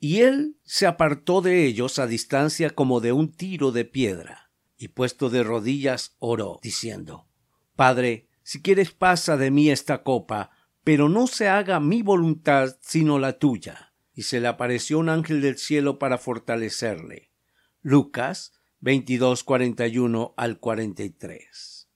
Y él se apartó de ellos a distancia como de un tiro de piedra, y puesto de rodillas oró, diciendo Padre, si quieres pasa de mí esta copa, pero no se haga mi voluntad sino la tuya. Y se le apareció un ángel del cielo para fortalecerle. Lucas 22, 41 al 43.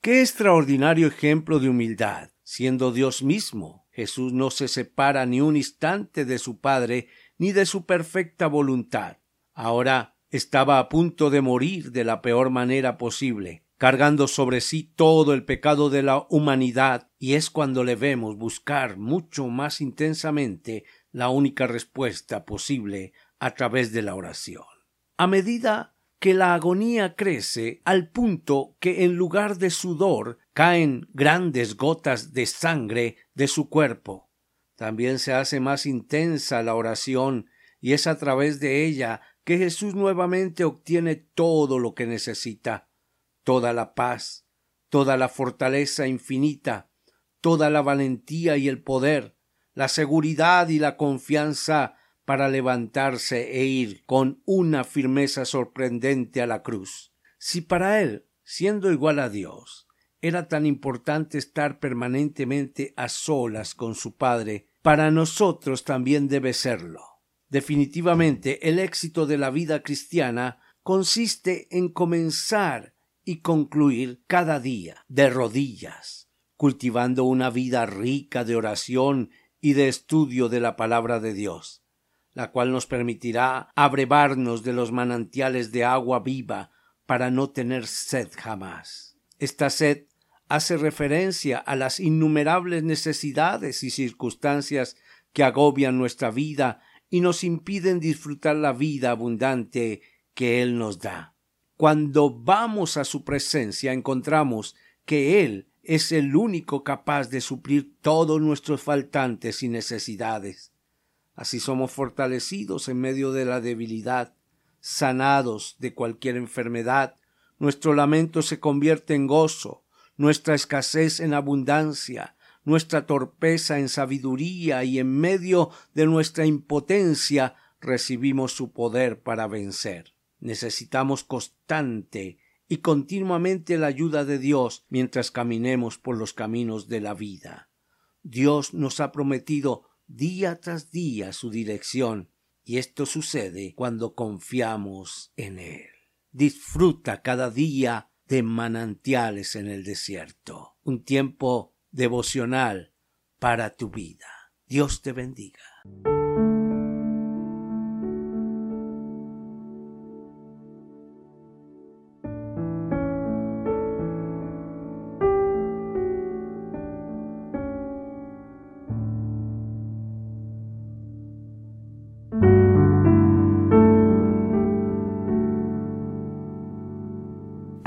Qué extraordinario ejemplo de humildad. Siendo Dios mismo, Jesús no se separa ni un instante de su Padre ni de su perfecta voluntad. Ahora estaba a punto de morir de la peor manera posible, cargando sobre sí todo el pecado de la humanidad, y es cuando le vemos buscar mucho más intensamente la única respuesta posible a través de la oración. A medida que la agonía crece al punto que en lugar de sudor caen grandes gotas de sangre de su cuerpo, también se hace más intensa la oración y es a través de ella que Jesús nuevamente obtiene todo lo que necesita, toda la paz, toda la fortaleza infinita, toda la valentía y el poder, la seguridad y la confianza para levantarse e ir con una firmeza sorprendente a la cruz. Si para él, siendo igual a Dios, era tan importante estar permanentemente a solas con su Padre, para nosotros también debe serlo. Definitivamente el éxito de la vida cristiana consiste en comenzar y concluir cada día de rodillas, cultivando una vida rica de oración y de estudio de la palabra de Dios, la cual nos permitirá abrevarnos de los manantiales de agua viva para no tener sed jamás. Esta sed hace referencia a las innumerables necesidades y circunstancias que agobian nuestra vida y nos impiden disfrutar la vida abundante que Él nos da. Cuando vamos a su presencia encontramos que Él es el único capaz de suplir todos nuestros faltantes y necesidades. Así somos fortalecidos en medio de la debilidad, sanados de cualquier enfermedad, nuestro lamento se convierte en gozo, nuestra escasez en abundancia, nuestra torpeza en sabiduría y en medio de nuestra impotencia recibimos su poder para vencer. Necesitamos constante y continuamente la ayuda de Dios mientras caminemos por los caminos de la vida. Dios nos ha prometido día tras día su dirección y esto sucede cuando confiamos en Él. Disfruta cada día de manantiales en el desierto, un tiempo devocional para tu vida. Dios te bendiga.